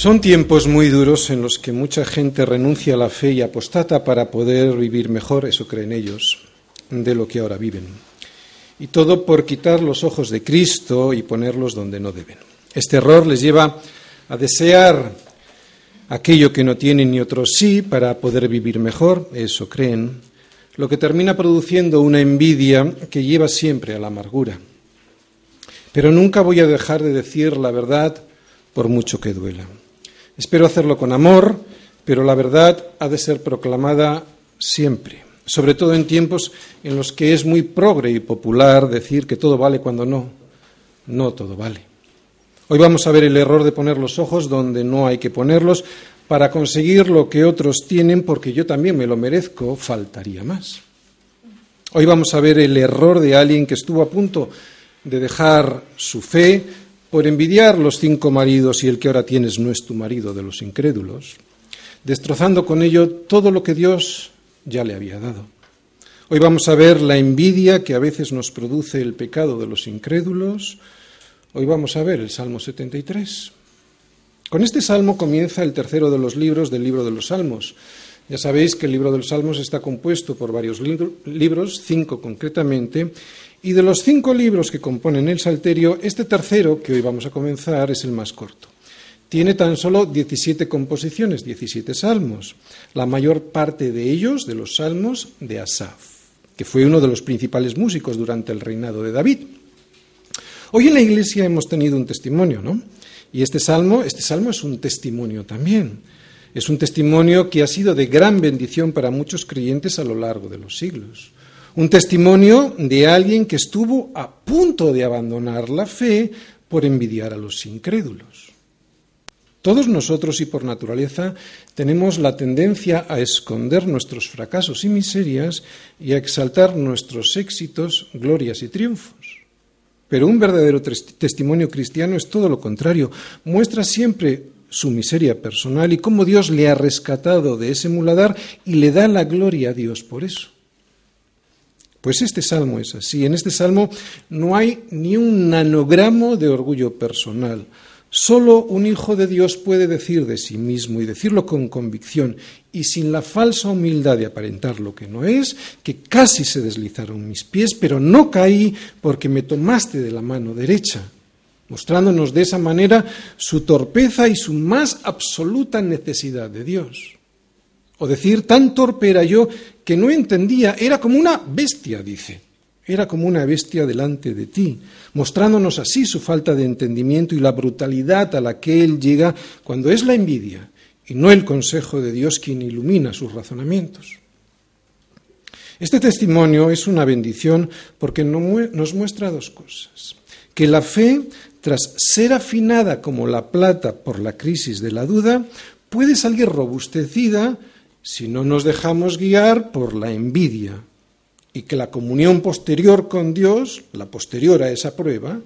Son tiempos muy duros en los que mucha gente renuncia a la fe y apostata para poder vivir mejor, eso creen ellos, de lo que ahora viven. Y todo por quitar los ojos de Cristo y ponerlos donde no deben. Este error les lleva a desear aquello que no tienen ni otros sí para poder vivir mejor, eso creen, lo que termina produciendo una envidia que lleva siempre a la amargura. Pero nunca voy a dejar de decir la verdad por mucho que duela. Espero hacerlo con amor, pero la verdad ha de ser proclamada siempre, sobre todo en tiempos en los que es muy progre y popular decir que todo vale cuando no, no todo vale. Hoy vamos a ver el error de poner los ojos donde no hay que ponerlos para conseguir lo que otros tienen porque yo también me lo merezco, faltaría más. Hoy vamos a ver el error de alguien que estuvo a punto de dejar su fe por envidiar los cinco maridos y el que ahora tienes no es tu marido de los incrédulos, destrozando con ello todo lo que Dios ya le había dado. Hoy vamos a ver la envidia que a veces nos produce el pecado de los incrédulos. Hoy vamos a ver el Salmo 73. Con este salmo comienza el tercero de los libros del libro de los Salmos. Ya sabéis que el libro de los Salmos está compuesto por varios libros, cinco concretamente, y de los cinco libros que componen el Salterio, este tercero, que hoy vamos a comenzar, es el más corto. Tiene tan solo 17 composiciones, 17 salmos, la mayor parte de ellos de los salmos de Asaf, que fue uno de los principales músicos durante el reinado de David. Hoy en la iglesia hemos tenido un testimonio, ¿no? Y este salmo, este salmo es un testimonio también. Es un testimonio que ha sido de gran bendición para muchos creyentes a lo largo de los siglos. Un testimonio de alguien que estuvo a punto de abandonar la fe por envidiar a los incrédulos. Todos nosotros y por naturaleza tenemos la tendencia a esconder nuestros fracasos y miserias y a exaltar nuestros éxitos, glorias y triunfos. Pero un verdadero testimonio cristiano es todo lo contrario. Muestra siempre su miseria personal y cómo Dios le ha rescatado de ese muladar y le da la gloria a Dios por eso. Pues este salmo es así. En este salmo no hay ni un nanogramo de orgullo personal. Solo un hijo de Dios puede decir de sí mismo y decirlo con convicción y sin la falsa humildad de aparentar lo que no es, que casi se deslizaron mis pies, pero no caí porque me tomaste de la mano derecha, mostrándonos de esa manera su torpeza y su más absoluta necesidad de Dios. O decir, tan torpe era yo que no entendía, era como una bestia, dice. Era como una bestia delante de ti, mostrándonos así su falta de entendimiento y la brutalidad a la que él llega cuando es la envidia y no el consejo de Dios quien ilumina sus razonamientos. Este testimonio es una bendición porque nos muestra dos cosas. Que la fe, tras ser afinada como la plata por la crisis de la duda, puede salir robustecida si no nos dejamos guiar por la envidia y que la comunión posterior con Dios, la posterior a esa prueba,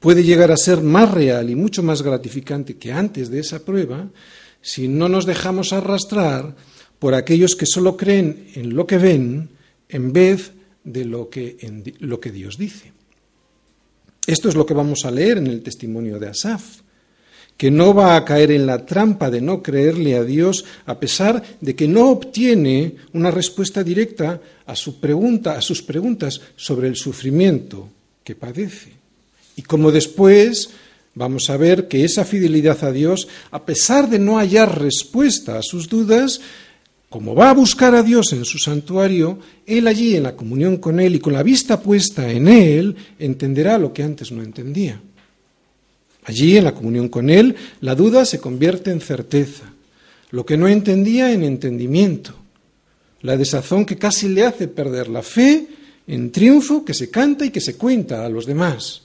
puede llegar a ser más real y mucho más gratificante que antes de esa prueba si no nos dejamos arrastrar por aquellos que solo creen en lo que ven en vez de lo que, lo que Dios dice. Esto es lo que vamos a leer en el testimonio de Asaf que no va a caer en la trampa de no creerle a Dios a pesar de que no obtiene una respuesta directa a a sus preguntas sobre el sufrimiento que padece. Y como después vamos a ver que esa fidelidad a Dios, a pesar de no hallar respuesta a sus dudas, como va a buscar a Dios en su santuario, él allí en la comunión con él y con la vista puesta en él, entenderá lo que antes no entendía. Allí, en la comunión con Él, la duda se convierte en certeza, lo que no entendía en entendimiento, la desazón que casi le hace perder la fe en triunfo que se canta y que se cuenta a los demás.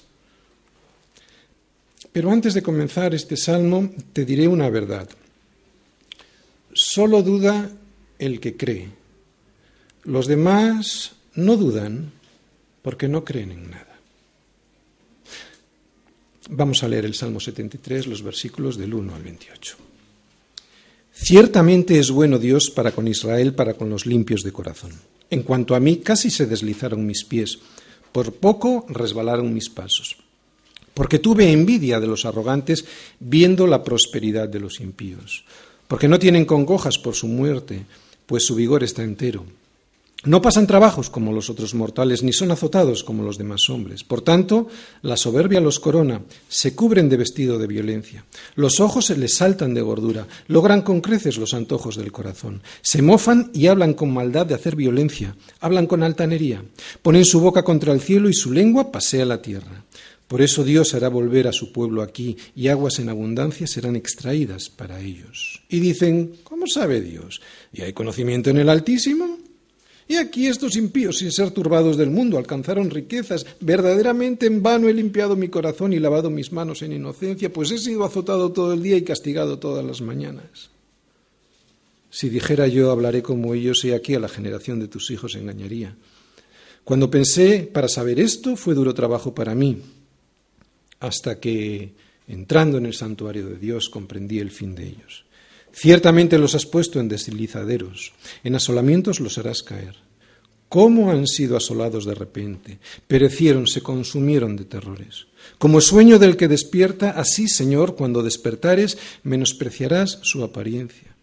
Pero antes de comenzar este salmo, te diré una verdad. Solo duda el que cree. Los demás no dudan porque no creen en nada. Vamos a leer el Salmo 73, los versículos del 1 al 28. Ciertamente es bueno Dios para con Israel, para con los limpios de corazón. En cuanto a mí, casi se deslizaron mis pies, por poco resbalaron mis pasos. porque tuve envidia de los arrogantes viendo la prosperidad de los impíos, porque no tienen congojas por su muerte, pues su vigor está entero. No pasan trabajos como los otros mortales, ni son azotados como los demás hombres. Por tanto, la soberbia los corona, se cubren de vestido de violencia. Los ojos se les saltan de gordura, logran con creces los antojos del corazón. Se mofan y hablan con maldad de hacer violencia, hablan con altanería. Ponen su boca contra el cielo y su lengua pasea la tierra. Por eso Dios hará volver a su pueblo aquí y aguas en abundancia serán extraídas para ellos. Y dicen, ¿cómo sabe Dios? ¿Y hay conocimiento en el Altísimo? Aquí estos impíos, sin ser turbados del mundo, alcanzaron riquezas. Verdaderamente en vano he limpiado mi corazón y lavado mis manos en inocencia, pues he sido azotado todo el día y castigado todas las mañanas. Si dijera yo, hablaré como ellos, y aquí a la generación de tus hijos engañaría. Cuando pensé para saber esto, fue duro trabajo para mí, hasta que, entrando en el santuario de Dios, comprendí el fin de ellos. Ciertamente los has puesto en deslizaderos, en asolamientos los harás caer. ¿Cómo han sido asolados de repente? Perecieron, se consumieron de terrores. Como sueño del que despierta, así, Señor, cuando despertares, menospreciarás su apariencia.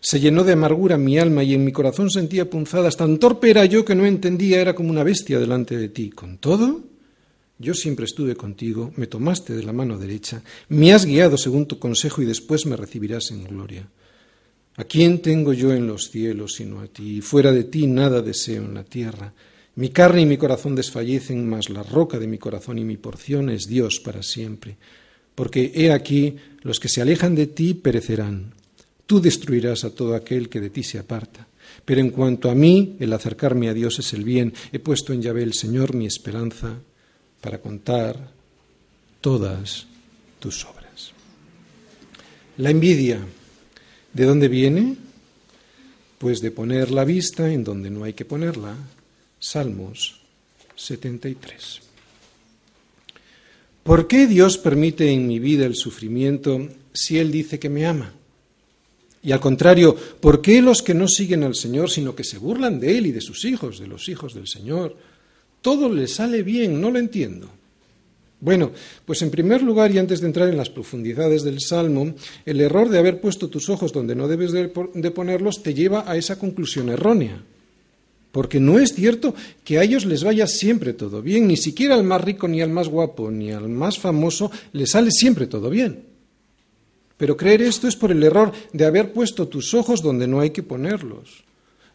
Se llenó de amargura mi alma y en mi corazón sentía punzadas. Tan torpe era yo que no entendía, era como una bestia delante de ti. Con todo, yo siempre estuve contigo, me tomaste de la mano derecha, me has guiado según tu consejo y después me recibirás en gloria. ¿A quién tengo yo en los cielos sino a ti? Fuera de ti nada deseo en la tierra. Mi carne y mi corazón desfallecen, mas la roca de mi corazón y mi porción es Dios para siempre. Porque he aquí, los que se alejan de ti perecerán. Tú destruirás a todo aquel que de ti se aparta. Pero en cuanto a mí, el acercarme a Dios es el bien. He puesto en Yahvé el Señor mi esperanza para contar todas tus obras. La envidia, ¿de dónde viene? Pues de poner la vista en donde no hay que ponerla. Salmos 73. ¿Por qué Dios permite en mi vida el sufrimiento si Él dice que me ama? Y al contrario, ¿por qué los que no siguen al Señor, sino que se burlan de Él y de sus hijos, de los hijos del Señor, todo le sale bien, no lo entiendo. Bueno, pues en primer lugar, y antes de entrar en las profundidades del Salmo, el error de haber puesto tus ojos donde no debes de, ponerlos te lleva a esa conclusión errónea. Porque no es cierto que a ellos les vaya siempre todo bien, ni siquiera al más rico, ni al más guapo, ni al más famoso les sale siempre todo bien. Pero creer esto es por el error de haber puesto tus ojos donde no hay que ponerlos.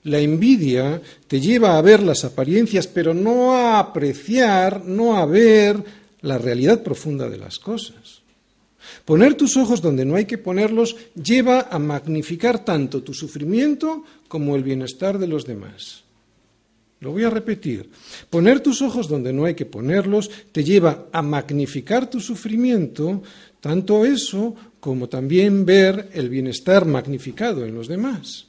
La envidia te lleva a ver las apariencias, pero no a apreciar, no a ver la realidad profunda de las cosas. Poner tus ojos donde no hay que ponerlos lleva a magnificar tanto tu sufrimiento como el bienestar de los demás. Lo voy a repetir. Poner tus ojos donde no hay que ponerlos te lleva a magnificar tu sufrimiento, tanto eso como también ver el bienestar magnificado en los demás.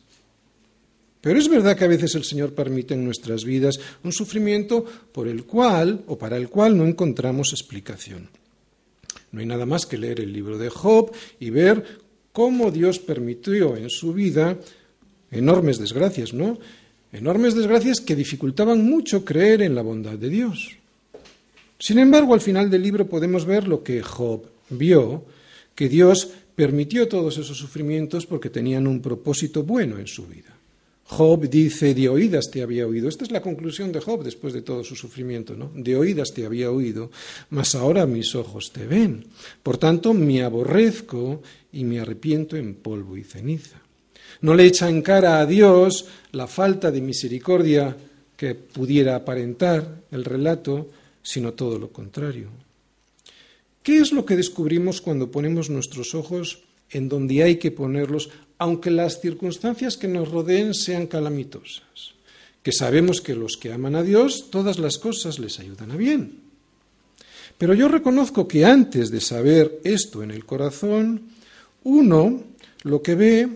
Pero es verdad que a veces el Señor permite en nuestras vidas un sufrimiento por el cual o para el cual no encontramos explicación. No hay nada más que leer el libro de Job y ver cómo Dios permitió en su vida enormes desgracias, ¿no? Enormes desgracias que dificultaban mucho creer en la bondad de Dios. Sin embargo, al final del libro podemos ver lo que Job vio, que Dios permitió todos esos sufrimientos porque tenían un propósito bueno en su vida. Job dice, de oídas te había oído. Esta es la conclusión de Job después de todo su sufrimiento, ¿no? De oídas te había oído, mas ahora mis ojos te ven. Por tanto, me aborrezco y me arrepiento en polvo y ceniza. No le echa en cara a Dios la falta de misericordia que pudiera aparentar el relato, sino todo lo contrario. ¿Qué es lo que descubrimos cuando ponemos nuestros ojos en donde hay que ponerlos aunque las circunstancias que nos rodeen sean calamitosas, que sabemos que los que aman a Dios, todas las cosas les ayudan a bien. Pero yo reconozco que antes de saber esto en el corazón, uno lo que ve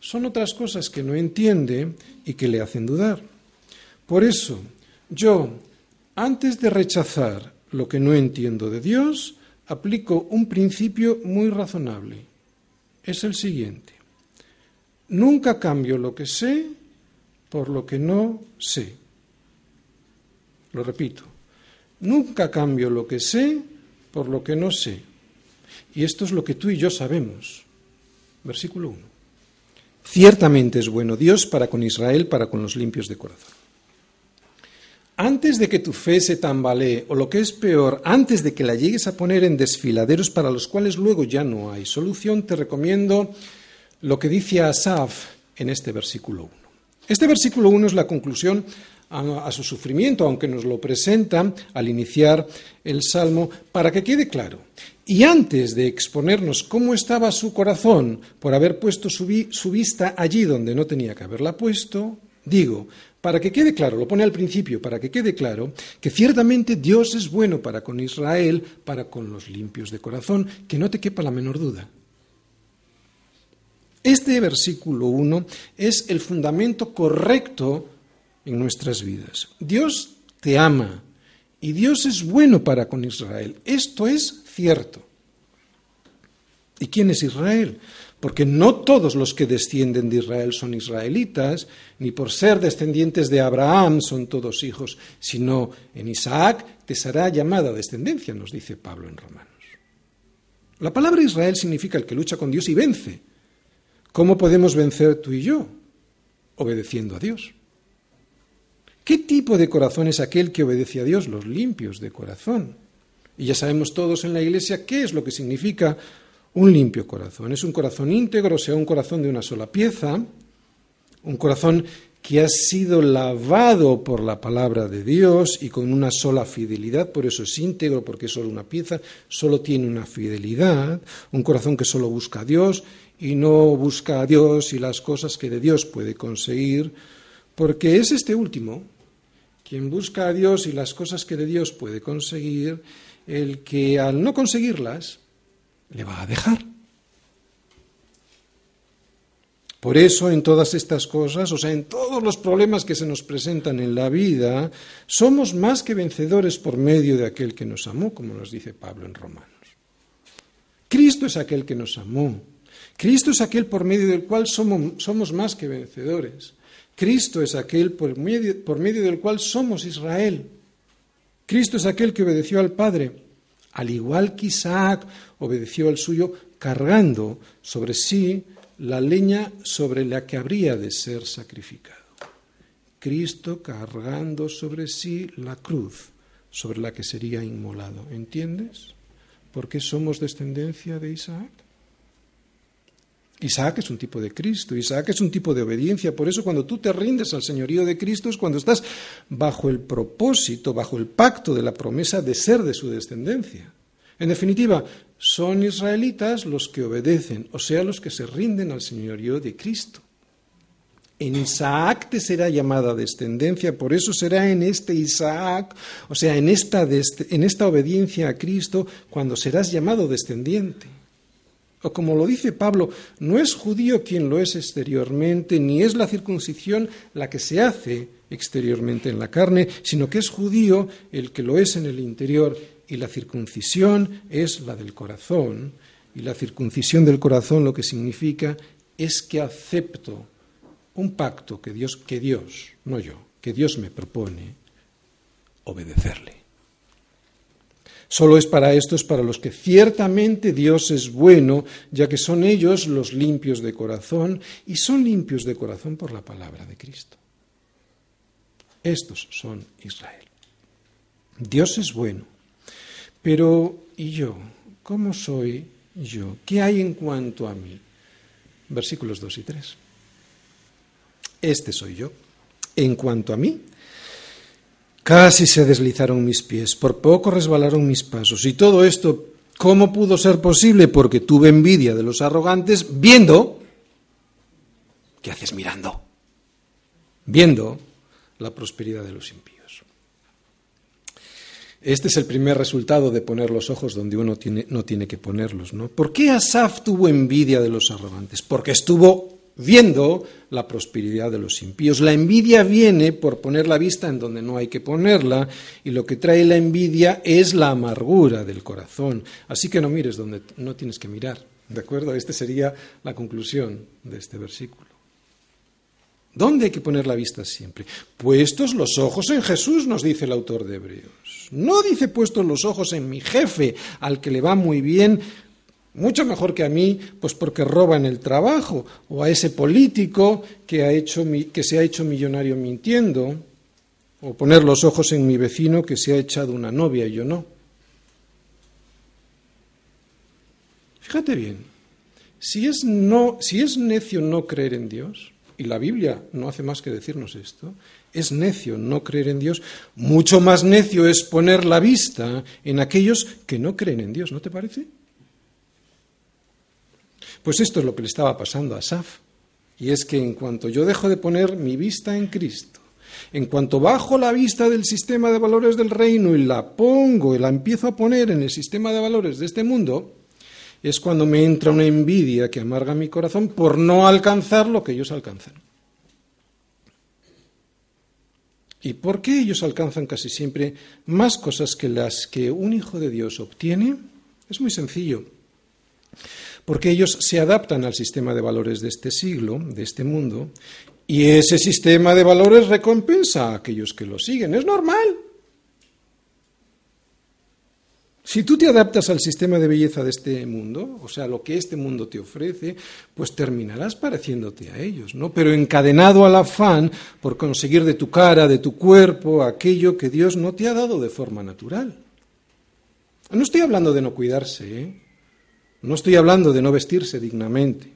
son otras cosas que no entiende y que le hacen dudar. Por eso, yo, antes de rechazar lo que no entiendo de Dios, aplico un principio muy razonable. Es el siguiente. Nunca cambio lo que sé por lo que no sé. Lo repito. Nunca cambio lo que sé por lo que no sé. Y esto es lo que tú y yo sabemos. Versículo 1. Ciertamente es bueno Dios para con Israel, para con los limpios de corazón. Antes de que tu fe se tambalee, o lo que es peor, antes de que la llegues a poner en desfiladeros para los cuales luego ya no hay solución, te recomiendo lo que dice Asaf en este versículo 1. Este versículo 1 es la conclusión a, su sufrimiento, aunque nos lo presenta al iniciar el Salmo, para que quede claro. Y antes de exponernos cómo estaba su corazón por haber puesto su, su vista allí donde no tenía que haberla puesto, digo, para que quede claro, lo pone al principio, para que quede claro que ciertamente Dios es bueno para con Israel, para con los limpios de corazón, que no te quepa la menor duda. Este versículo 1 es el fundamento correcto en nuestras vidas. Dios te ama y Dios es bueno para con Israel. Esto es cierto. ¿Y quién es Israel? Porque no todos los que descienden de Israel son israelitas, ni por ser descendientes de Abraham son todos hijos, sino en Isaac te será llamada descendencia, nos dice Pablo en Romanos. La palabra Israel significa el que lucha con Dios y vence. ¿Cómo podemos vencer tú y yo? Obedeciendo a Dios. ¿Qué tipo de corazón es aquel que obedece a Dios? Los limpios de corazón. Y ya sabemos todos en la Iglesia qué es lo que significa un limpio corazón. Es un corazón íntegro, o sea, un corazón de una sola pieza, un corazón que ha sido lavado por la palabra de Dios y con una sola fidelidad, por eso es íntegro, porque es solo una pieza, solo tiene una fidelidad, un corazón que solo busca a Dios y no busca a Dios y las cosas que de Dios puede conseguir, porque es este último, quien busca a Dios y las cosas que de Dios puede conseguir, el que al no conseguirlas le va a dejar. Por eso en todas estas cosas, o sea, en todos los problemas que se nos presentan en la vida, somos más que vencedores por medio de aquel que nos amó, como nos dice Pablo en Romanos. Cristo es aquel que nos amó. Cristo es aquel por medio del cual somos, somos más que vencedores. Cristo es aquel por medio, por medio del cual somos Israel. Cristo es aquel que obedeció al Padre, al igual que Isaac obedeció al suyo, cargando sobre sí la leña sobre la que habría de ser sacrificado. Cristo cargando sobre sí la cruz sobre la que sería inmolado. ¿Entiendes? ¿Por qué somos descendencia de Isaac? Isaac es un tipo de Cristo, Isaac es un tipo de obediencia. Por eso cuando tú te rindes al señorío de Cristo es cuando estás bajo el propósito, bajo el pacto de la promesa de ser de su descendencia. En definitiva, son israelitas los que obedecen, o sea, los que se rinden al señorío de Cristo. En Isaac te será llamada descendencia, por eso será en este Isaac, o sea, en esta, en esta obediencia a Cristo, cuando serás llamado descendiente. O como lo dice Pablo, no es judío quien lo es exteriormente, ni es la circuncisión la que se hace exteriormente en la carne, sino que es judío el que lo es en el interior, y la circuncisión es la del corazón, y la circuncisión del corazón lo que significa es que acepto un pacto que Dios, que Dios, no yo, que Dios me propone obedecerle. Solo es para estos para los que ciertamente Dios es bueno, ya que son ellos los limpios de corazón y son limpios de corazón por la palabra de Cristo. Estos son Israel. Dios es bueno, pero ¿y yo? ¿Cómo soy yo? ¿Qué hay en cuanto a mí? Versículos 2 y 3. Este soy yo. En cuanto a mí, Casi se deslizaron mis pies, por poco resbalaron mis pasos. Y todo esto, ¿cómo pudo ser posible? Porque tuve envidia de los arrogantes viendo... ¿Qué haces mirando? Viendo la prosperidad de los impíos. Este es el primer resultado de poner los ojos donde uno tiene, no tiene que ponerlos. ¿no? ¿Por qué Asaf tuvo envidia de los arrogantes? Porque estuvo viendo la prosperidad de los impíos. La envidia viene por poner la vista en donde no hay que ponerla y lo que trae la envidia es la amargura del corazón. Así que no mires donde no tienes que mirar. ¿De acuerdo? Esta sería la conclusión de este versículo. ¿Dónde hay que poner la vista siempre? Puestos los ojos en Jesús, nos dice el autor de Hebreos. No dice puestos los ojos en mi jefe, al que le va muy bien, mucho mejor que a mí, pues porque roba en el trabajo, o a ese político que, ha hecho, que se ha hecho millonario mintiendo, o poner los ojos en mi vecino que se ha echado una novia y yo no. Fíjate bien, si es, si es necio no creer en Dios, y la Biblia no hace más que decirnos esto, es necio no creer en Dios, mucho más necio es poner la vista en aquellos que no creen en Dios, ¿no te parece? Pues esto es lo que le estaba pasando a Saf, y es que en cuanto yo dejo de poner mi vista en Cristo, en cuanto bajo la vista del sistema de valores del reino y la pongo y la empiezo a poner en el sistema de valores de este mundo, es cuando me entra una envidia que amarga mi corazón por no alcanzar lo que ellos alcanzan. ¿Y por qué ellos alcanzan casi siempre más cosas que las que un hijo de Dios obtiene? Es muy sencillo. Porque ellos se adaptan al sistema de valores de este siglo, de este mundo, y ese sistema de valores recompensa a aquellos que lo siguen. Es normal. Si tú te adaptas al sistema de belleza de este mundo, o sea, lo que este mundo te ofrece, pues terminarás pareciéndote a ellos, ¿no? Pero encadenado al afán por conseguir de tu cara, de tu cuerpo, aquello que Dios no te ha dado de forma natural. No estoy hablando de no cuidarse, ¿eh? No estoy hablando de no vestirse dignamente.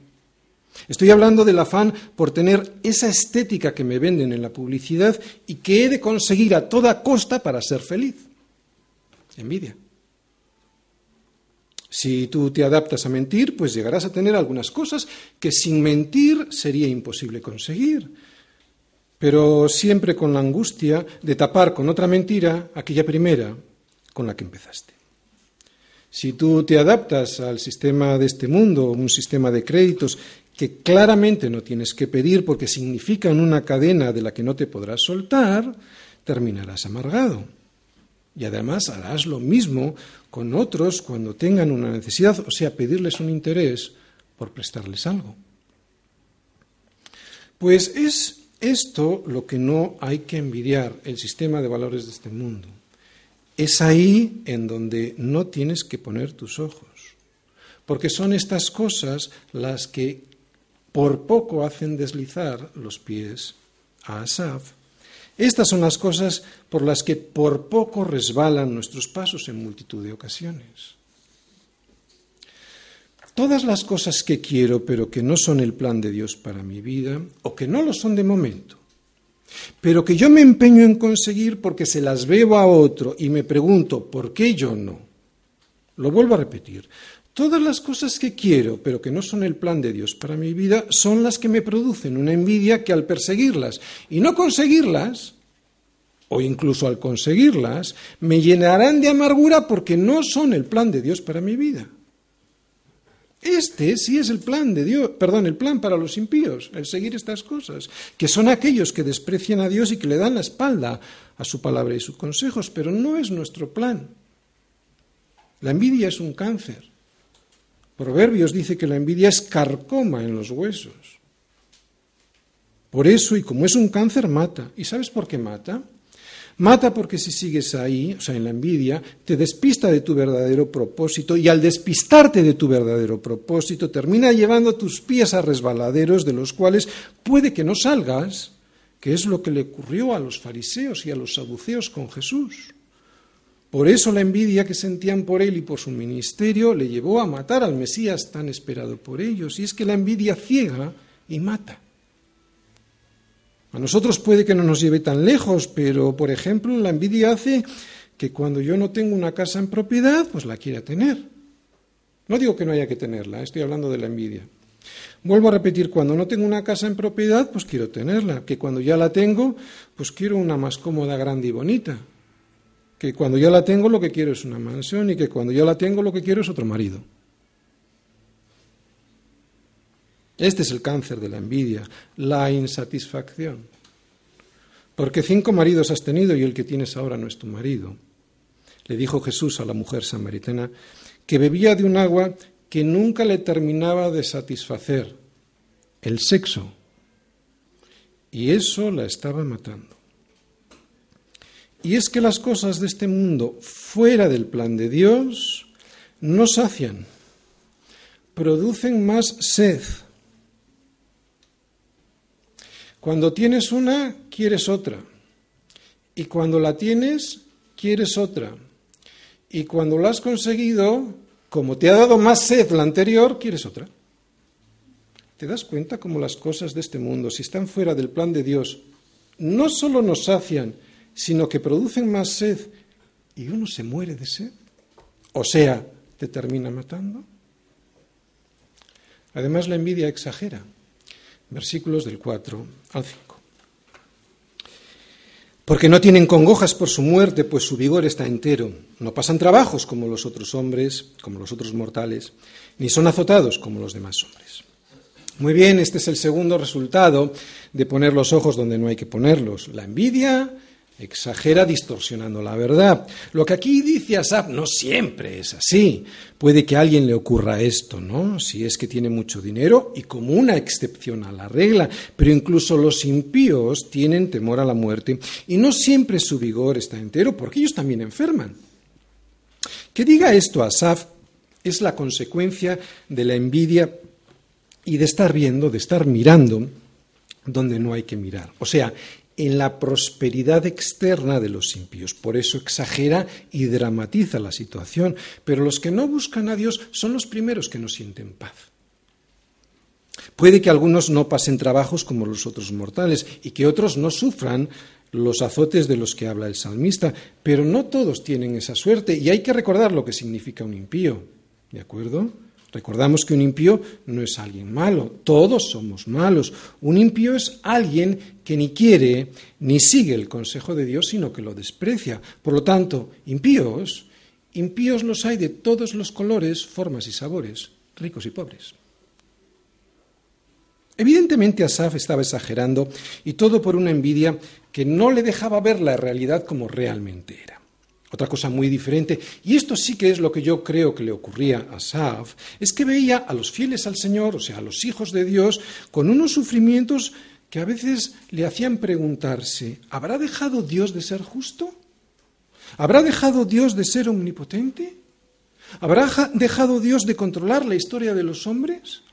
Estoy hablando del afán por tener esa estética que me venden en la publicidad y que he de conseguir a toda costa para ser feliz. Envidia. Si tú te adaptas a mentir, pues llegarás a tener algunas cosas que sin mentir sería imposible conseguir. Pero siempre con la angustia de tapar con otra mentira aquella primera con la que empezaste. Si tú te adaptas al sistema de este mundo, un sistema de créditos que claramente no tienes que pedir porque significan una cadena de la que no te podrás soltar, terminarás amargado. Y además harás lo mismo con otros cuando tengan una necesidad, o sea, pedirles un interés por prestarles algo. Pues es esto lo que no hay que envidiar, el sistema de valores de este mundo. Es ahí en donde no tienes que poner tus ojos, porque son estas cosas las que por poco hacen deslizar los pies a Asaf estas son las cosas por las que por poco resbalan nuestros pasos en multitud de ocasiones. Todas las cosas que quiero pero que no son el plan de Dios para mi vida, o que no lo son de momento, pero que yo me empeño en conseguir porque se las veo a otro y me pregunto, ¿por qué yo no? Lo vuelvo a repetir. Todas las cosas que quiero, pero que no son el plan de Dios para mi vida, son las que me producen una envidia que al perseguirlas y no conseguirlas, o incluso al conseguirlas, me llenarán de amargura porque no son el plan de Dios para mi vida. Este sí es el plan de Dios, perdón, el plan para los impíos, el seguir estas cosas, que son aquellos que desprecian a Dios y que le dan la espalda a su palabra y sus consejos, pero no es nuestro plan. La envidia es un cáncer. Proverbios dice que la envidia es carcoma en los huesos. Por eso, y como es un cáncer, mata. ¿Y sabes por qué mata? Mata porque si sigues ahí, o sea, en la envidia, te despista de tu verdadero propósito y al despistarte de tu verdadero propósito termina llevando tus pies a resbaladeros de los cuales puede que no salgas, que es lo que le ocurrió a los fariseos y a los saduceos con Jesús. Por eso la envidia que sentían por él y por su ministerio le llevó a matar al Mesías tan esperado por ellos. Y es que la envidia ciega y mata. A nosotros puede que no nos lleve tan lejos, pero por ejemplo la envidia hace que cuando yo no tengo una casa en propiedad, pues la quiera tener. No digo que no haya que tenerla, estoy hablando de la envidia. Vuelvo a repetir, cuando no tengo una casa en propiedad, pues quiero tenerla, que cuando ya la tengo, pues quiero una más cómoda, grande y bonita que cuando ya la tengo lo que quiero es una mansión y que cuando ya la tengo lo que quiero es otro marido. Este es el cáncer de la envidia, la insatisfacción. Porque cinco maridos has tenido y el que tienes ahora no es tu marido. Le dijo Jesús a la mujer samaritana que bebía de un agua que nunca le terminaba de satisfacer, el sexo. y eso la estaba matando. Y es que las cosas de este mundo fuera del plan de Dios no sacian, producen más sed. Cuando tienes una, quieres otra. Y cuando la tienes, quieres otra. Y cuando la has conseguido, como te ha dado más sed la anterior, quieres otra. ¿Te das cuenta cómo las cosas de este mundo, si están fuera del plan de Dios, no solo nos sacian, sino que producen más sed y uno se muere de sed? O sea, te termina matando. Además, la envidia exagera. Versículos del 4 al 5. Porque no tienen congojas por su muerte, pues su vigor está entero. No pasan trabajos como los otros hombres, como los otros mortales, ni son azotados como los demás hombres. Muy bien, este es el segundo resultado de poner los ojos donde no hay que ponerlos. La envidia exagera distorsionando la verdad. Lo que aquí dice Asaf no siempre es así. Puede que a alguien le ocurra esto, ¿no? Si es que tiene mucho dinero y como una excepción a la regla, pero incluso los impíos tienen temor a la muerte y no siempre su vigor está entero porque ellos también enferman. Que diga esto Asaf es la consecuencia de la envidia y de estar viendo, de estar mirando donde no hay que mirar. O sea, en la prosperidad externa de los impíos. Por eso exagera y dramatiza la situación. Pero los que no buscan a Dios son los primeros que no sienten paz. Puede que algunos no pasen trabajos como los otros mortales y que otros no sufran los azotes de los que habla el salmista, pero no todos tienen esa suerte y hay que recordar lo que significa un impío. ¿De acuerdo? Recordamos que un impío no es alguien malo, todos somos malos. Un impío es alguien que ni quiere ni sigue el consejo de Dios, sino que lo desprecia. Por lo tanto, impíos, impíos los hay de todos los colores, formas y sabores, ricos y pobres. Evidentemente Asaf estaba exagerando y todo por una envidia que no le dejaba ver la realidad como realmente era. Otra cosa muy diferente, y esto sí que es lo que yo creo que le ocurría a Saf, es que veía a los fieles al Señor, o sea, a los hijos de Dios, con unos sufrimientos que a veces le hacían preguntarse, ¿habrá dejado Dios de ser justo? ¿Habrá dejado Dios de ser omnipotente? ¿Habrá dejado Dios de controlar la historia de los hombres?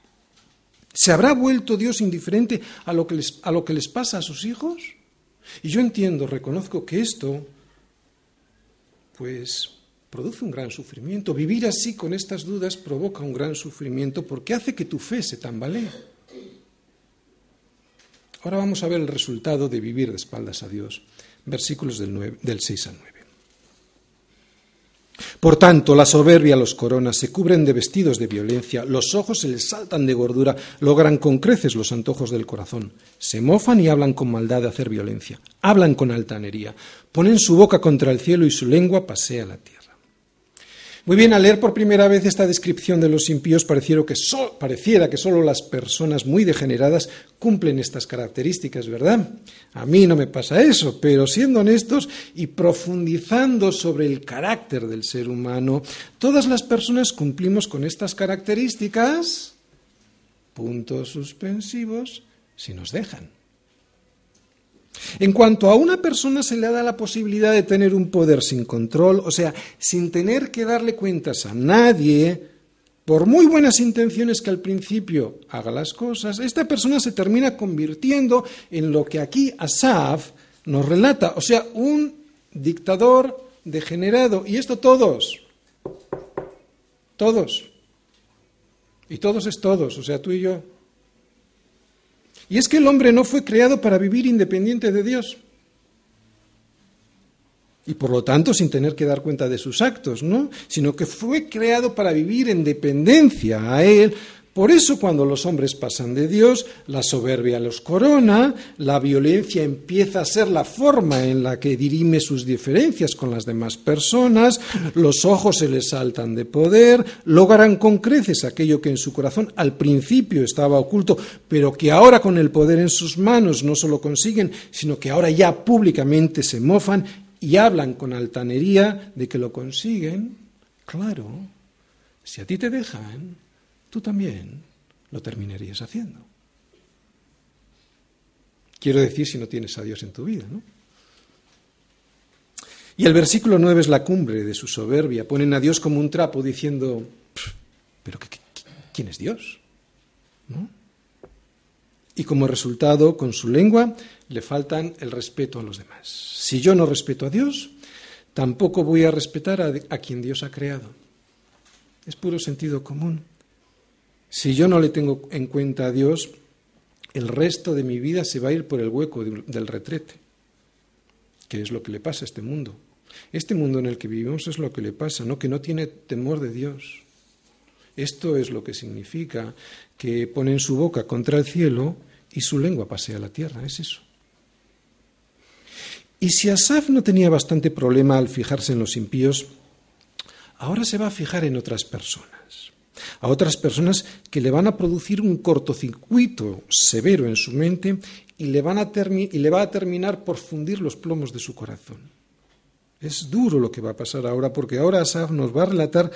¿Se habrá vuelto Dios indiferente a lo que les, a lo que les pasa a sus hijos? Y yo entiendo, reconozco que esto pues produce un gran sufrimiento. Vivir así con estas dudas provoca un gran sufrimiento porque hace que tu fe se tambalee. Ahora vamos a ver el resultado de vivir de espaldas a Dios. Versículos del, del 6 al 9. Por tanto, la soberbia los coronas, se cubren de vestidos de violencia, los ojos se les saltan de gordura, logran con creces los antojos del corazón, se mofan y hablan con maldad de hacer violencia, hablan con altanería, ponen su boca contra el cielo y su lengua pasea la tierra. Muy bien, al leer por primera vez esta descripción de los impíos pareciera que, pareciera que solo las personas muy degeneradas cumplen estas características, ¿verdad? A mí no me pasa eso, pero siendo honestos y profundizando sobre el carácter del ser humano, todas las personas cumplimos con estas características, puntos suspensivos, si nos dejan. En cuanto a una persona se le da la posibilidad de tener un poder sin control, o sea, sin tener que darle cuentas a nadie, por muy buenas intenciones que al principio haga las cosas, esta persona se termina convirtiendo en lo que aquí Asaf nos relata, o sea, un dictador degenerado. Y esto todos, todos. Y todos es todos, o sea, tú y yo. Y es que el hombre no fue creado para vivir independiente de Dios. Y por lo tanto sin tener que dar cuenta de sus actos, ¿no? Sino que fue creado para vivir en dependencia a Él, por eso cuando los hombres pasan de Dios, la soberbia los corona, la violencia empieza a ser la forma en la que dirime sus diferencias con las demás personas, los ojos se les saltan de poder, logran con creces aquello que en su corazón al principio estaba oculto, pero que ahora con el poder en sus manos no solo consiguen, sino que ahora ya públicamente se mofan y hablan con altanería de que lo consiguen. Claro, si a ti te dejan, tú también lo terminarías haciendo. Quiero decir, si no tienes a Dios en tu vida, ¿no? Y el versículo 9 es la cumbre de su soberbia. Ponen a Dios como un trapo diciendo, ¿pero quién es Dios? ¿No? Y como resultado, con su lengua, le faltan el respeto a los demás. Si yo no respeto a Dios, tampoco voy a respetar a, a quien Dios ha creado. Es puro sentido común. Si yo no le tengo en cuenta a Dios, el resto de mi vida se va a ir por el hueco del retrete, que es lo que le pasa a este mundo. Este mundo en el que vivimos es lo que le pasa, ¿no? que no tiene temor de Dios. Esto es lo que significa que pone en su boca contra el cielo y su lengua pasea la tierra, es eso. Y si Asaf no tenía bastante problema al fijarse en los impíos, ahora se va a fijar en otras personas a otras personas que le van a producir un cortocircuito severo en su mente y le, van a y le va a terminar por fundir los plomos de su corazón. Es duro lo que va a pasar ahora, porque ahora Asaf nos va a relatar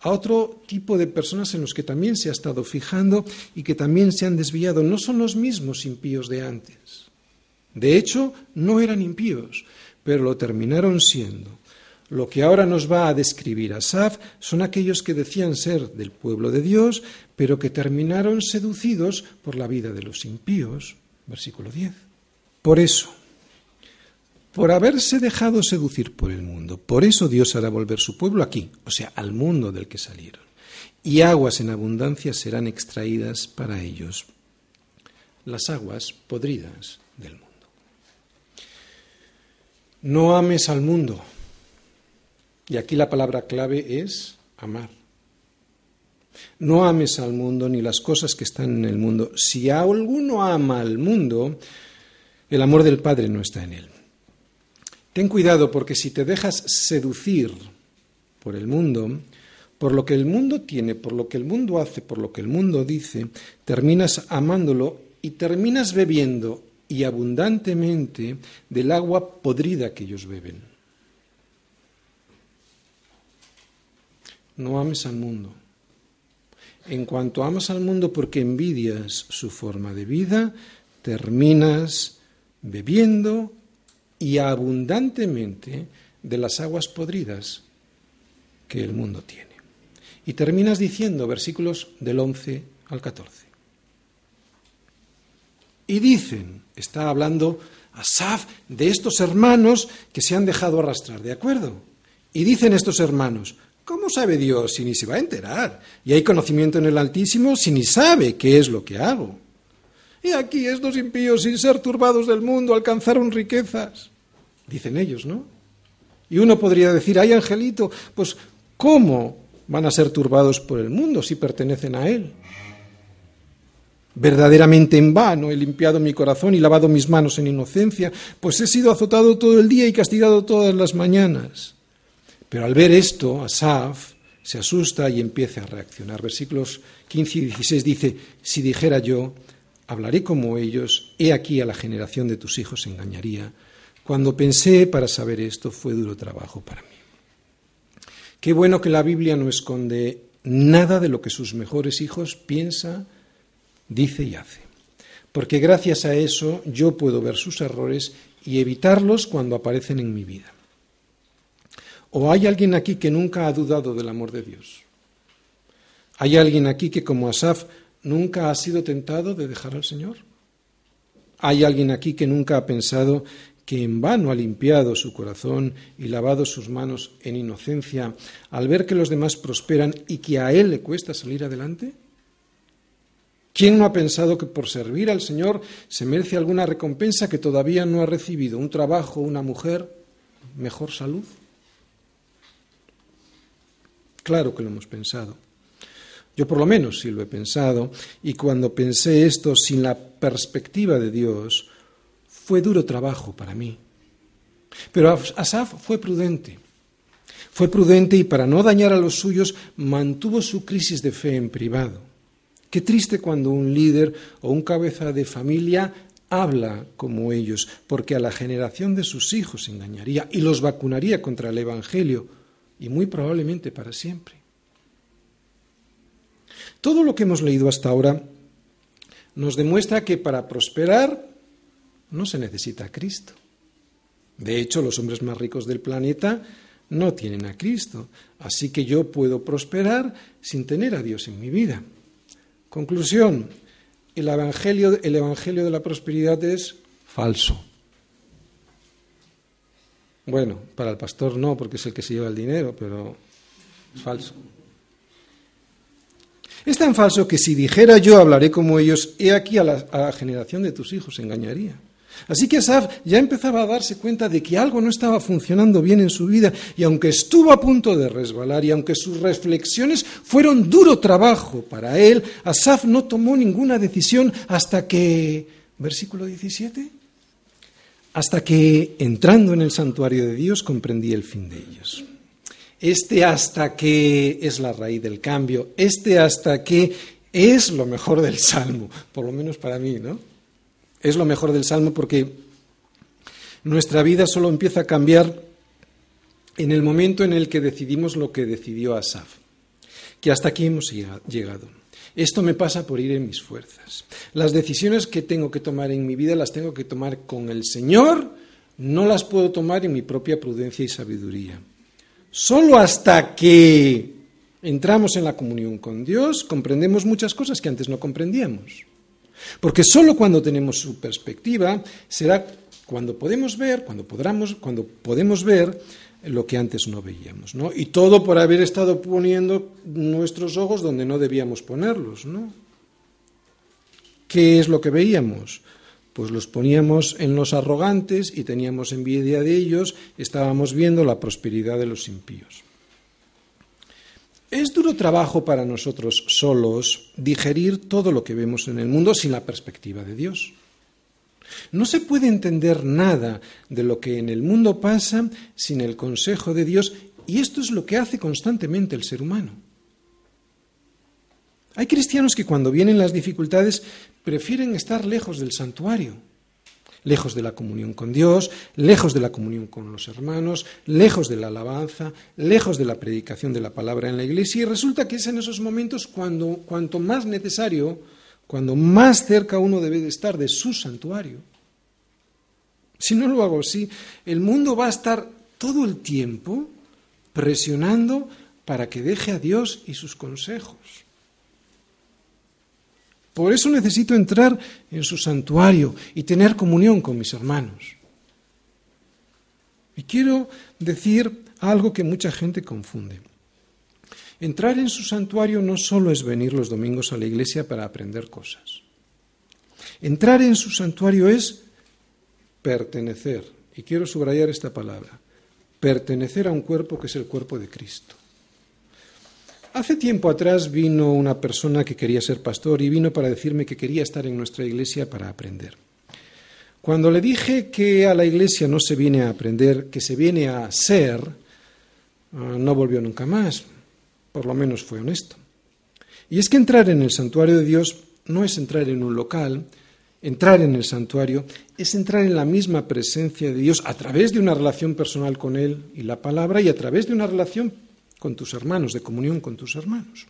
a otro tipo de personas en los que también se ha estado fijando y que también se han desviado. No son los mismos impíos de antes. De hecho, no eran impíos, pero lo terminaron siendo. Lo que ahora nos va a describir Asaf son aquellos que decían ser del pueblo de Dios, pero que terminaron seducidos por la vida de los impíos. Versículo 10. Por eso, por haberse dejado seducir por el mundo, por eso Dios hará volver su pueblo aquí, o sea, al mundo del que salieron, y aguas en abundancia serán extraídas para ellos, las aguas podridas del mundo. No ames al mundo, y aquí la palabra clave es amar. No ames al mundo ni las cosas que están en el mundo. Si alguno ama al mundo, el amor del Padre no está en él. Ten cuidado porque si te dejas seducir por el mundo, por lo que el mundo tiene, por lo que el mundo hace, por lo que el mundo dice, terminas amándolo y terminas bebiendo y abundantemente del agua podrida que ellos beben. No ames al mundo. En cuanto amas al mundo porque envidias su forma de vida, terminas bebiendo y abundantemente de las aguas podridas que el mundo tiene. Y terminas diciendo versículos del 11 al 14. Y dicen, está hablando Asaf de estos hermanos que se han dejado arrastrar, ¿de acuerdo? Y dicen estos hermanos, ¿Cómo sabe Dios si ni se va a enterar? Y hay conocimiento en el Altísimo si ni sabe qué es lo que hago. Y aquí estos impíos, sin ser turbados del mundo, alcanzaron riquezas. Dicen ellos, ¿no? Y uno podría decir, ay angelito, pues ¿cómo van a ser turbados por el mundo si pertenecen a él? Verdaderamente en vano he limpiado mi corazón y lavado mis manos en inocencia, pues he sido azotado todo el día y castigado todas las mañanas. Pero al ver esto, Asaf se asusta y empieza a reaccionar. Versículos 15 y 16 dice, si dijera yo, hablaré como ellos, he aquí a la generación de tus hijos engañaría. Cuando pensé para saber esto fue duro trabajo para mí. Qué bueno que la Biblia no esconde nada de lo que sus mejores hijos piensa, dice y hace. Porque gracias a eso yo puedo ver sus errores y evitarlos cuando aparecen en mi vida. ¿O hay alguien aquí que nunca ha dudado del amor de Dios? ¿Hay alguien aquí que como Asaf nunca ha sido tentado de dejar al Señor? ¿Hay alguien aquí que nunca ha pensado que en vano ha limpiado su corazón y lavado sus manos en inocencia al ver que los demás prosperan y que a él le cuesta salir adelante? ¿Quién no ha pensado que por servir al Señor se merece alguna recompensa que todavía no ha recibido? ¿Un trabajo, una mujer, mejor salud? Claro que lo hemos pensado. Yo por lo menos sí lo he pensado, y cuando pensé esto sin la perspectiva de Dios, fue duro trabajo para mí. Pero Asaf fue prudente. Fue prudente y para no dañar a los suyos mantuvo su crisis de fe en privado. Qué triste cuando un líder o un cabeza de familia habla como ellos, porque a la generación de sus hijos engañaría y los vacunaría contra el Evangelio y muy probablemente para siempre. Todo lo que hemos leído hasta ahora nos demuestra que para prosperar no se necesita a Cristo. De hecho, los hombres más ricos del planeta no tienen a Cristo, así que yo puedo prosperar sin tener a Dios en mi vida. Conclusión, el evangelio, el evangelio de la prosperidad es falso. Bueno, para el pastor no, porque es el que se lleva el dinero, pero es falso. Es tan falso que si dijera yo hablaré como ellos, he aquí a la, generación de tus hijos engañaría. Así que Asaf ya empezaba a darse cuenta de que algo no estaba funcionando bien en su vida y aunque estuvo a punto de resbalar y aunque sus reflexiones fueron duro trabajo para él, Asaf no tomó ninguna decisión hasta que, versículo 17, hasta que entrando en el santuario de Dios comprendí el fin de ellos. Este hasta que es la raíz del cambio, este hasta que es lo mejor del Salmo, por lo menos para mí, ¿no? Es lo mejor del Salmo porque nuestra vida solo empieza a cambiar en el momento en el que decidimos lo que decidió Asaf, que hasta aquí hemos llegado. Esto me pasa por ir en mis fuerzas. Las decisiones que tengo que tomar en mi vida las tengo que tomar con el Señor, no las puedo tomar en mi propia prudencia y sabiduría. Solo hasta que entramos en la comunión con Dios comprendemos muchas cosas que antes no comprendíamos. Porque solo cuando tenemos su perspectiva será cuando podemos ver, cuando, podamos, cuando podemos ver lo que antes no veíamos, ¿no? Y todo por haber estado poniendo nuestros ojos donde no debíamos ponerlos, ¿no? ¿Qué es lo que veíamos? Pues los poníamos en los arrogantes y teníamos envidia de ellos, estábamos viendo la prosperidad de los impíos. Es duro trabajo para nosotros solos digerir todo lo que vemos en el mundo sin la perspectiva de Dios. No se puede entender nada de lo que en el mundo pasa sin el consejo de Dios y esto es lo que hace constantemente el ser humano. Hay cristianos que cuando vienen las dificultades prefieren estar lejos del santuario lejos de la comunión con Dios, lejos de la comunión con los hermanos, lejos de la alabanza, lejos de la predicación de la palabra en la iglesia. Y resulta que es en esos momentos cuando, cuanto más necesario, cuando más cerca uno debe de estar de su santuario. Si no lo hago así, el mundo va a estar todo el tiempo presionando para que deje a Dios y sus consejos. Por eso necesito entrar en su santuario y tener comunión con mis hermanos. Y quiero decir algo que mucha gente confunde. Entrar en su santuario no solo es venir los domingos a la iglesia para aprender cosas. Entrar en su santuario es pertenecer, y quiero subrayar esta palabra, pertenecer a un cuerpo que es el cuerpo de Cristo. Hace tiempo atrás vino una persona que quería ser pastor y vino para decirme que quería estar en nuestra iglesia para aprender. Cuando le dije que a la iglesia no se viene a aprender, que se viene a ser, ah, no volvió nunca más, por lo menos fue honesto. Y es que entrar en el santuario de Dios no es entrar en un local, entrar en el santuario es entrar en la misma presencia de Dios a través de una relación personal con Él y la palabra y a través de una relación con tus hermanos, de comunión con tus hermanos.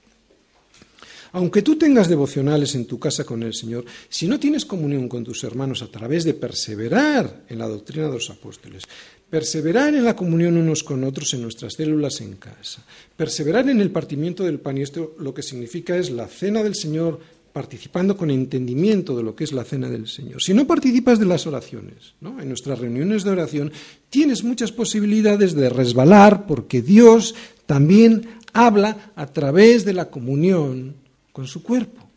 Aunque tú tengas devocionales en tu casa con el Señor, si no tienes comunión con tus hermanos a través de perseverar en la doctrina de los apóstoles, perseverar en la comunión unos con otros en nuestras células en casa, perseverar en el partimiento del pan, y esto lo que significa es la cena del Señor participando con entendimiento de lo que es la cena del Señor. Si no participas de las oraciones, ¿no? en nuestras reuniones de oración, tienes muchas posibilidades de resbalar porque Dios también habla a través de la comunión con su cuerpo.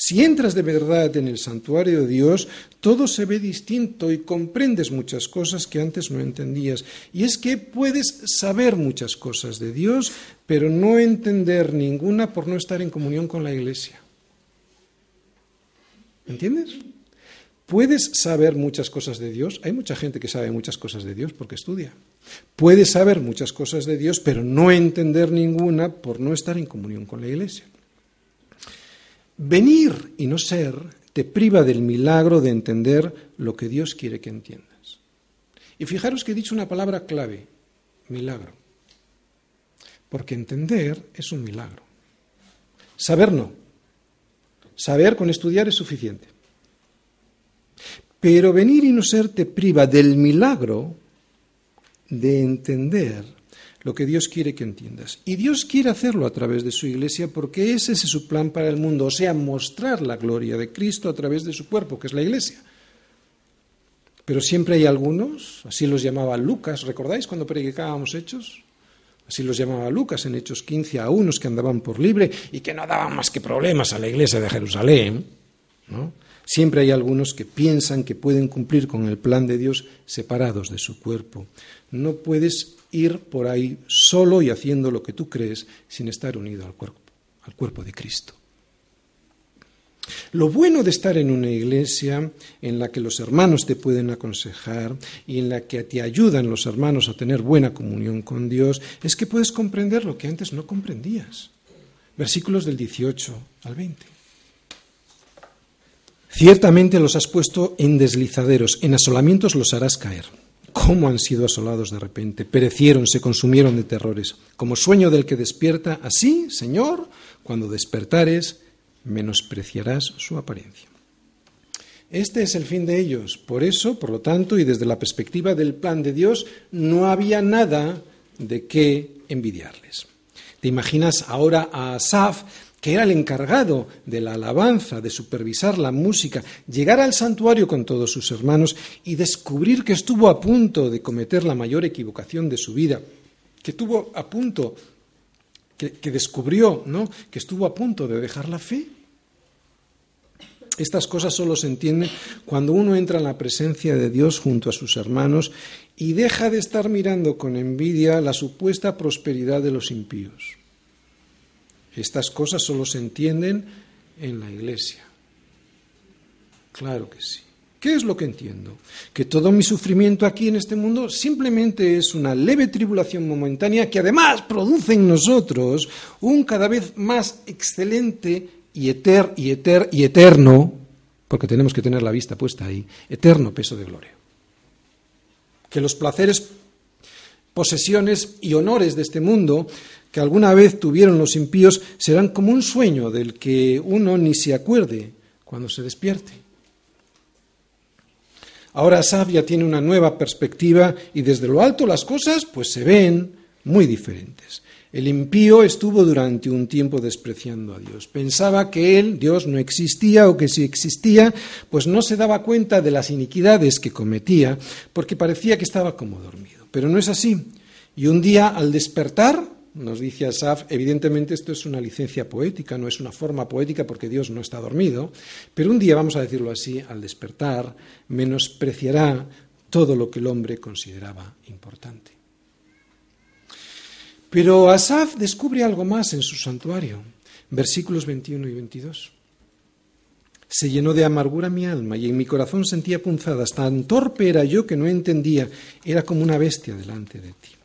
Si entras de verdad en el santuario de Dios, todo se ve distinto y comprendes muchas cosas que antes no entendías. Y es que puedes saber muchas cosas de Dios, pero no entender ninguna por no estar en comunión con la iglesia. ¿Entiendes? Puedes saber muchas cosas de Dios. Hay mucha gente que sabe muchas cosas de Dios porque estudia. Puedes saber muchas cosas de Dios, pero no entender ninguna por no estar en comunión con la Iglesia. Venir y no ser te priva del milagro de entender lo que Dios quiere que entiendas. Y fijaros que he dicho una palabra clave, milagro. Porque entender es un milagro. Saber no. Saber con estudiar es suficiente. Pero venir y no ser te priva del milagro de entender lo que Dios quiere que entiendas. Y Dios quiere hacerlo a través de su iglesia porque ese es su plan para el mundo, o sea, mostrar la gloria de Cristo a través de su cuerpo, que es la iglesia. Pero siempre hay algunos, así los llamaba Lucas, ¿recordáis cuando predicábamos Hechos? Así los llamaba Lucas en Hechos 15 a unos que andaban por libre y que no daban más que problemas a la iglesia de Jerusalén. ¿no? Siempre hay algunos que piensan que pueden cumplir con el plan de Dios separados de su cuerpo. No puedes ir por ahí solo y haciendo lo que tú crees sin estar unido al cuerpo, al cuerpo de Cristo. Lo bueno de estar en una iglesia en la que los hermanos te pueden aconsejar y en la que te ayudan los hermanos a tener buena comunión con Dios es que puedes comprender lo que antes no comprendías. Versículos del 18 al 20. Ciertamente los has puesto en deslizaderos, en asolamientos los harás caer. ¿Cómo han sido asolados de repente? Perecieron, se consumieron de terrores. Como sueño del que despierta, así, Señor, cuando despertares, menospreciarás su apariencia. Este es el fin de ellos. Por eso, por lo tanto, y desde la perspectiva del plan de Dios, no había nada de qué envidiarles. ¿Te imaginas ahora a Asaf que era el encargado de la alabanza, de supervisar la música, llegar al santuario con todos sus hermanos y descubrir que estuvo a punto de cometer la mayor equivocación de su vida, que estuvo a punto, que, que descubrió, ¿no? que estuvo a punto de dejar la fe. Estas cosas solo se entienden cuando uno entra en la presencia de Dios junto a sus hermanos y deja de estar mirando con envidia la supuesta prosperidad de los impíos. Estas cosas solo se entienden en la iglesia. Claro que sí. ¿Qué es lo que entiendo? Que todo mi sufrimiento aquí en este mundo simplemente es una leve tribulación momentánea que además produce en nosotros un cada vez más excelente y, eter, y, y eterno, porque tenemos que tener la vista puesta ahí, eterno peso de gloria. Que los placeres, posesiones y honores de este mundo que alguna vez tuvieron los impíos serán como un sueño del que uno ni se acuerde cuando se despierte. Ahora Asaf ya tiene una nueva perspectiva y desde lo alto las cosas pues se ven muy diferentes. El impío estuvo durante un tiempo despreciando a Dios. Pensaba que él, Dios, no existía o que si existía, pues no se daba cuenta de las iniquidades que cometía porque parecía que estaba como dormido. Pero no es así. Y un día, al despertar, nos dice Asaf, evidentemente esto es una licencia poética, no es una forma poética porque Dios no está dormido, pero un día, vamos a decirlo así, al despertar, menospreciará todo lo que el hombre consideraba importante. Pero Asaf descubre algo más en su santuario, versículos 21 y 22. Se llenó de amargura mi alma y en mi corazón sentía punzadas. Tan torpe era yo que no entendía. Era como una bestia delante de ti.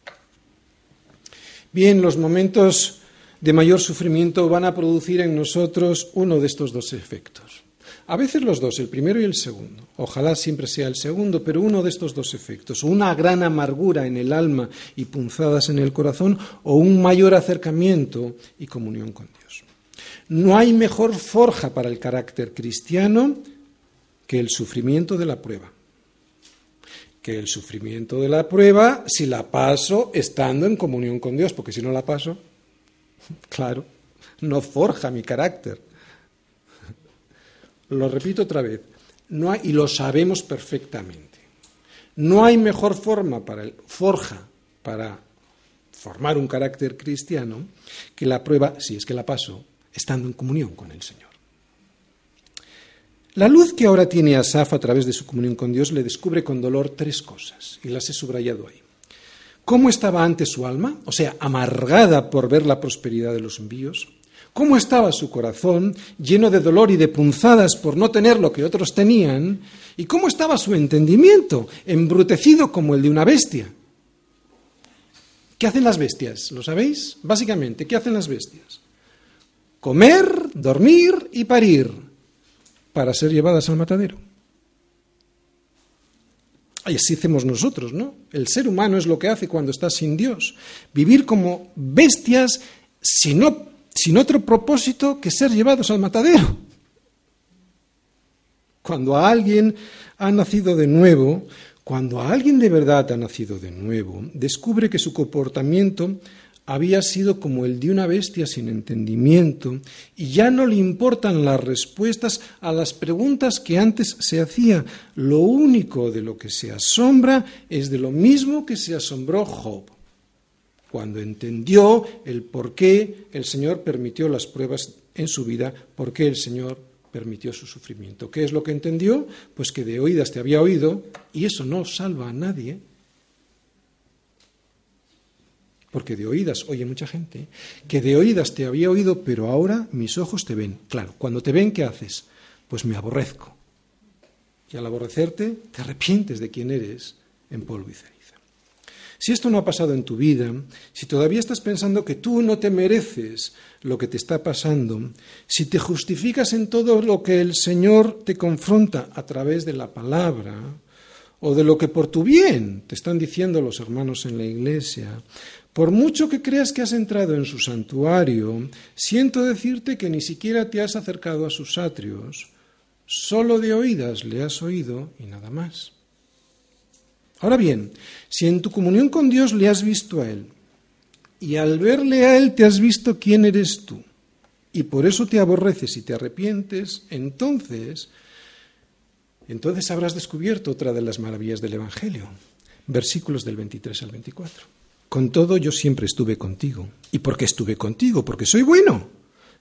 Bien, los momentos de mayor sufrimiento van a producir en nosotros uno de estos dos efectos. A veces los dos, el primero y el segundo. Ojalá siempre sea el segundo, pero uno de estos dos efectos. Una gran amargura en el alma y punzadas en el corazón o un mayor acercamiento y comunión con Dios. No hay mejor forja para el carácter cristiano que el sufrimiento de la prueba que el sufrimiento de la prueba si la paso estando en comunión con Dios, porque si no la paso, claro, no forja mi carácter. Lo repito otra vez, no y lo sabemos perfectamente. No hay mejor forma para el forja para formar un carácter cristiano que la prueba, si es que la paso, estando en comunión con el Señor. La luz que ahora tiene Asaf a través de su comunión con Dios le descubre con dolor tres cosas, y las he subrayado ahí. ¿Cómo estaba antes su alma? O sea, amargada por ver la prosperidad de los envíos. ¿Cómo estaba su corazón, lleno de dolor y de punzadas por no tener lo que otros tenían? ¿Y cómo estaba su entendimiento, embrutecido como el de una bestia? ¿Qué hacen las bestias? ¿Lo sabéis? Básicamente, ¿qué hacen las bestias? Comer, dormir y parir para ser llevadas al matadero. Y así hacemos nosotros, ¿no? El ser humano es lo que hace cuando está sin Dios. Vivir como bestias sin, sin otro propósito que ser llevados al matadero. Cuando alguien ha nacido de nuevo, cuando alguien de verdad ha nacido de nuevo, descubre que su comportamiento había sido como el de una bestia sin entendimiento y ya no le importan las respuestas a las preguntas que antes se hacía. Lo único de lo que se asombra es de lo mismo que se asombró Job, cuando entendió el por qué el Señor permitió las pruebas en su vida, por qué el Señor permitió su sufrimiento. ¿Qué es lo que entendió? Pues que de oídas te había oído y eso no salva a nadie porque de oídas oye mucha gente, que de oídas te había oído, pero ahora mis ojos te ven. Claro, cuando te ven, ¿qué haces? Pues me aborrezco. Y al aborrecerte, te arrepientes de quién eres en polvo y ceniza. Si esto no ha pasado en tu vida, si todavía estás pensando que tú no te mereces lo que te está pasando, si te justificas en todo lo que el Señor te confronta a través de la palabra, o de lo que por tu bien te están diciendo los hermanos en la iglesia, por mucho que creas que has entrado en su santuario, siento decirte que ni siquiera te has acercado a sus atrios, solo de oídas le has oído y nada más. Ahora bien, si en tu comunión con Dios le has visto a Él, y al verle a Él te has visto quién eres tú, y por eso te aborreces y te arrepientes, entonces, entonces habrás descubierto otra de las maravillas del Evangelio. Versículos del 23 al 24. Con todo yo siempre estuve contigo. ¿Y por qué estuve contigo? ¿Porque soy bueno?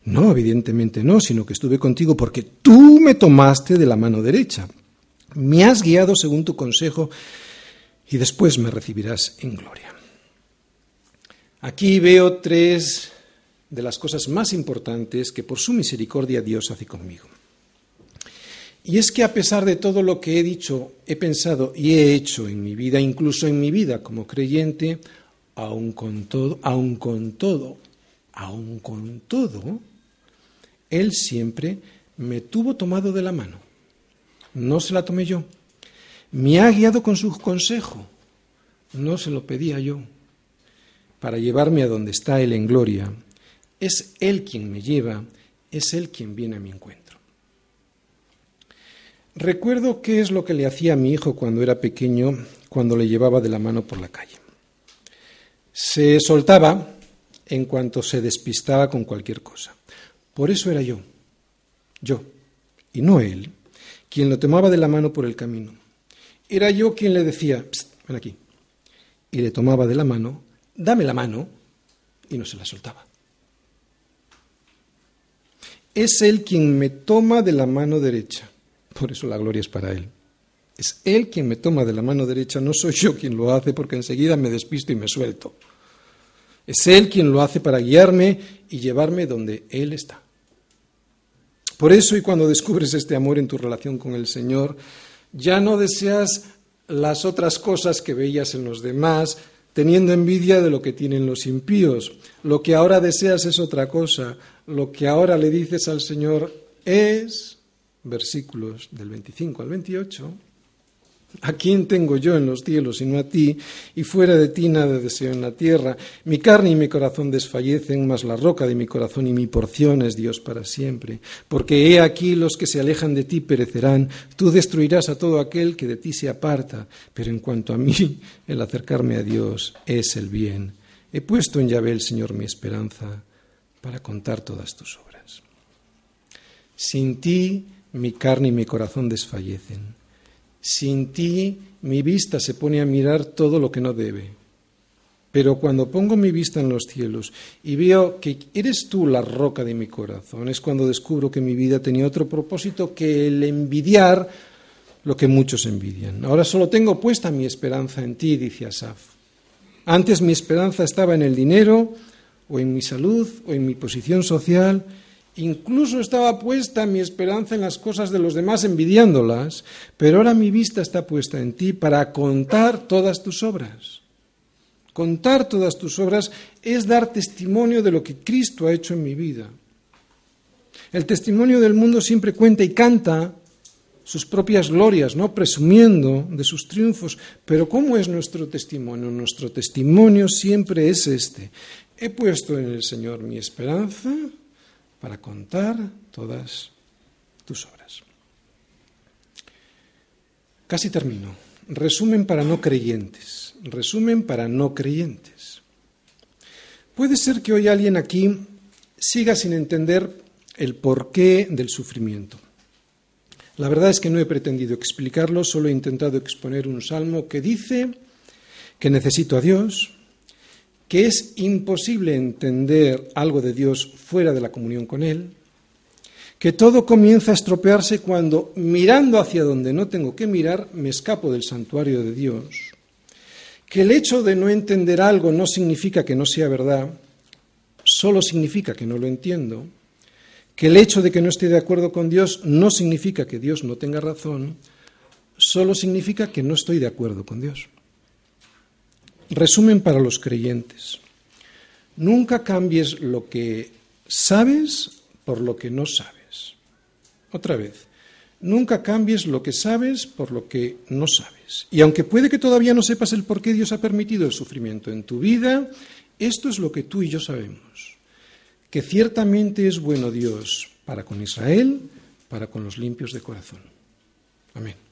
No, evidentemente no, sino que estuve contigo porque tú me tomaste de la mano derecha. Me has guiado según tu consejo y después me recibirás en gloria. Aquí veo tres de las cosas más importantes que por su misericordia Dios hace conmigo. Y es que a pesar de todo lo que he dicho, he pensado y he hecho en mi vida, incluso en mi vida como creyente, aun con todo, aun con todo, aun con todo, Él siempre me tuvo tomado de la mano. No se la tomé yo. Me ha guiado con su consejo. No se lo pedía yo. Para llevarme a donde está Él en gloria. Es Él quien me lleva, es Él quien viene a mi encuentro. Recuerdo qué es lo que le hacía a mi hijo cuando era pequeño, cuando le llevaba de la mano por la calle. Se soltaba en cuanto se despistaba con cualquier cosa. Por eso era yo, yo, y no él, quien lo tomaba de la mano por el camino. Era yo quien le decía, ven aquí, y le tomaba de la mano, dame la mano, y no se la soltaba. Es él quien me toma de la mano derecha, por eso la gloria es para él. Es Él quien me toma de la mano derecha, no soy yo quien lo hace porque enseguida me despisto y me suelto. Es Él quien lo hace para guiarme y llevarme donde Él está. Por eso, y cuando descubres este amor en tu relación con el Señor, ya no deseas las otras cosas que veías en los demás, teniendo envidia de lo que tienen los impíos. Lo que ahora deseas es otra cosa. Lo que ahora le dices al Señor es, versículos del 25 al 28, ¿A quién tengo yo en los cielos sino a ti? Y fuera de ti nada deseo en la tierra. Mi carne y mi corazón desfallecen, mas la roca de mi corazón y mi porción es Dios para siempre. Porque he aquí los que se alejan de ti perecerán. Tú destruirás a todo aquel que de ti se aparta. Pero en cuanto a mí, el acercarme a Dios es el bien. He puesto en Yahvé el Señor mi esperanza para contar todas tus obras. Sin ti mi carne y mi corazón desfallecen. Sin ti mi vista se pone a mirar todo lo que no debe. Pero cuando pongo mi vista en los cielos y veo que eres tú la roca de mi corazón, es cuando descubro que mi vida tenía otro propósito que el envidiar lo que muchos envidian. Ahora solo tengo puesta mi esperanza en ti, dice Asaf. Antes mi esperanza estaba en el dinero, o en mi salud, o en mi posición social, Incluso estaba puesta mi esperanza en las cosas de los demás, envidiándolas, pero ahora mi vista está puesta en ti para contar todas tus obras. Contar todas tus obras es dar testimonio de lo que Cristo ha hecho en mi vida. El testimonio del mundo siempre cuenta y canta sus propias glorias, ¿no? presumiendo de sus triunfos. Pero ¿cómo es nuestro testimonio? Nuestro testimonio siempre es este. He puesto en el Señor mi esperanza para contar todas tus obras. Casi termino. Resumen para no creyentes. Resumen para no creyentes. Puede ser que hoy alguien aquí siga sin entender el porqué del sufrimiento. La verdad es que no he pretendido explicarlo, solo he intentado exponer un salmo que dice que necesito a Dios, que es imposible entender algo de Dios fuera de la comunión con Él, que todo comienza a estropearse cuando, mirando hacia donde no tengo que mirar, me escapo del santuario de Dios, que el hecho de no entender algo no significa que no sea verdad, solo significa que no lo entiendo, que el hecho de que no esté de acuerdo con Dios no significa que Dios no tenga razón, solo significa que no estoy de acuerdo con Dios. Resumen para los creyentes. Nunca cambies lo que sabes por lo que no sabes. Otra vez, nunca cambies lo que sabes por lo que no sabes. Y aunque puede que todavía no sepas el por qué Dios ha permitido el sufrimiento en tu vida, esto es lo que tú y yo sabemos, que ciertamente es bueno Dios para con Israel, para con los limpios de corazón. Amén.